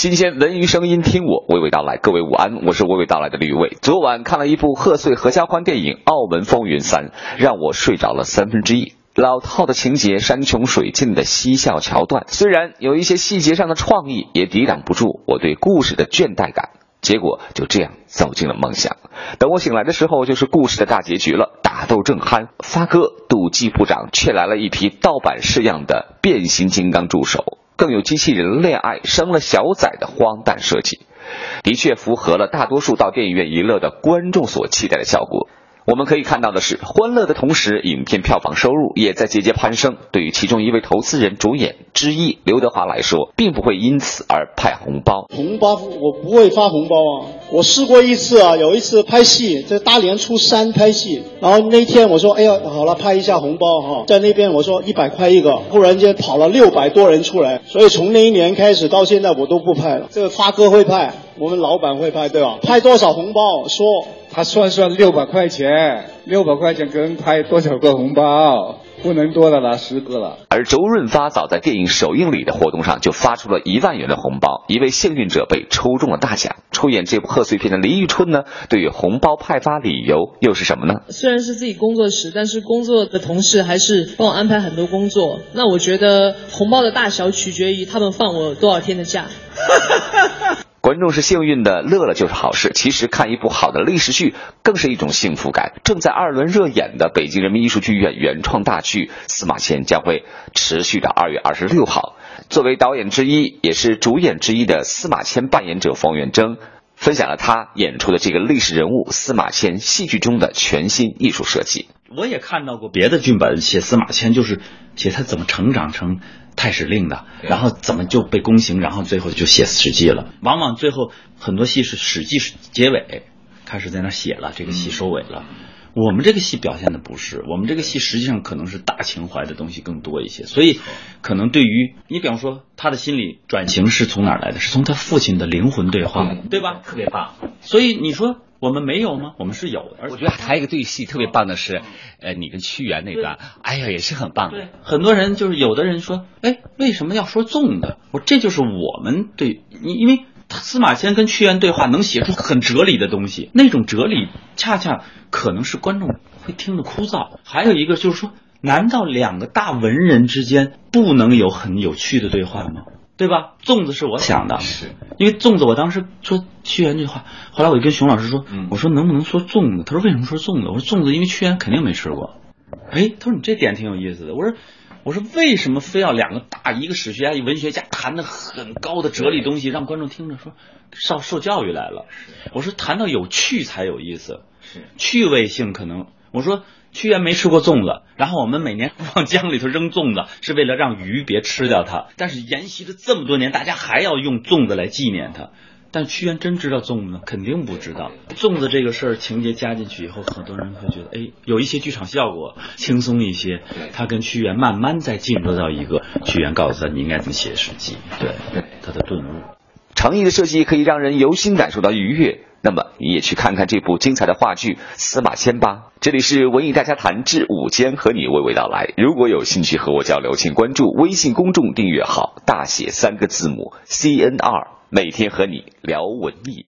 新鲜文娱声音，听我娓娓道来。各位午安，我是娓娓道来的吕伟。昨晚看了一部贺岁合家欢电影《澳门风云三》，让我睡着了三分之一。老套的情节，山穷水尽的嬉笑桥段，虽然有一些细节上的创意，也抵挡不住我对故事的倦怠感。结果就这样走进了梦想。等我醒来的时候，就是故事的大结局了。打斗正酣，发哥赌技部长却来了一批盗版式样的变形金刚助手。更有机器人恋爱生了小崽的荒诞设计，的确符合了大多数到电影院娱乐的观众所期待的效果。我们可以看到的是，欢乐的同时，影片票房收入也在节节攀升。对于其中一位投资人主演之一刘德华来说，并不会因此而派红包。红包我不会发红包啊！我试过一次啊，有一次拍戏在大年初三拍戏，然后那天我说：“哎呀，好了，拍一下红包哈。”在那边我说一百块一个，忽然间跑了六百多人出来，所以从那一年开始到现在我都不派了。这个发哥会派，我们老板会派，对吧？派多少红包说？他算算六百块钱，六百块钱给人拍多少个红包？不能多的了，十个了。而周润发早在电影首映礼的活动上就发出了一万元的红包，一位幸运者被抽中了大奖。出演这部贺岁片的李宇春呢，对于红包派发理由又是什么呢？虽然是自己工作室，但是工作的同事还是帮我安排很多工作。那我觉得红包的大小取决于他们放我多少天的假。观众是幸运的，乐了就是好事。其实看一部好的历史剧更是一种幸福感。正在二轮热演的北京人民艺术剧院原创大剧《司马迁》将会持续到二月二十六号。作为导演之一，也是主演之一的司马迁扮演者冯远征，分享了他演出的这个历史人物司马迁戏剧中的全新艺术设计。我也看到过别的剧本写司马迁，就是写他怎么成长成。太史令的，然后怎么就被宫刑，然后最后就写史记了。往往最后很多戏是史记是结尾，开始在那写了，这个戏收尾了。我们这个戏表现的不是，我们这个戏实际上可能是大情怀的东西更多一些。所以，可能对于你，比方说他的心理转型是从哪儿来的？是从他父亲的灵魂对话，对吧？特别棒。所以你说。我们没有吗？我们是有的。我觉得还有一个对戏特别棒的是，呃，你跟屈原那段，哎呀，也是很棒。对，很多人就是有的人说，哎，为什么要说纵的？我说这就是我们对你，因为司马迁跟屈原对话，能写出很哲理的东西。那种哲理恰恰可能是观众会听得枯燥。还有一个就是说，难道两个大文人之间不能有很有趣的对话吗？对吧？粽子是我想的，是因为粽子我当时说屈原这句话，后来我就跟熊老师说，我说能不能说粽子？他说为什么说粽子？我说粽子因为屈原肯定没吃过。哎，他说你这点挺有意思的。我说我说为什么非要两个大一个史学家一文学家谈的很高的哲理东西，让观众听着说受受教育来了？我说谈到有趣才有意思，是趣味性可能我说。屈原没吃过粽子，然后我们每年往江里头扔粽子，是为了让鱼别吃掉它。但是沿袭了这么多年，大家还要用粽子来纪念他。但屈原真知道粽子吗？肯定不知道。粽子这个事儿情节加进去以后，很多人会觉得，哎，有一些剧场效果，轻松一些。他跟屈原慢慢在进入到一个，屈原告诉他你应该怎么写诗记，对他的顿悟。诚意的设计可以让人由心感受到愉悦。那么你也去看看这部精彩的话剧《司马迁》吧。这里是文艺大家谈至午间，和你娓娓道来。如果有兴趣和我交流，请关注微信公众订阅号，大写三个字母 C N R，每天和你聊文艺。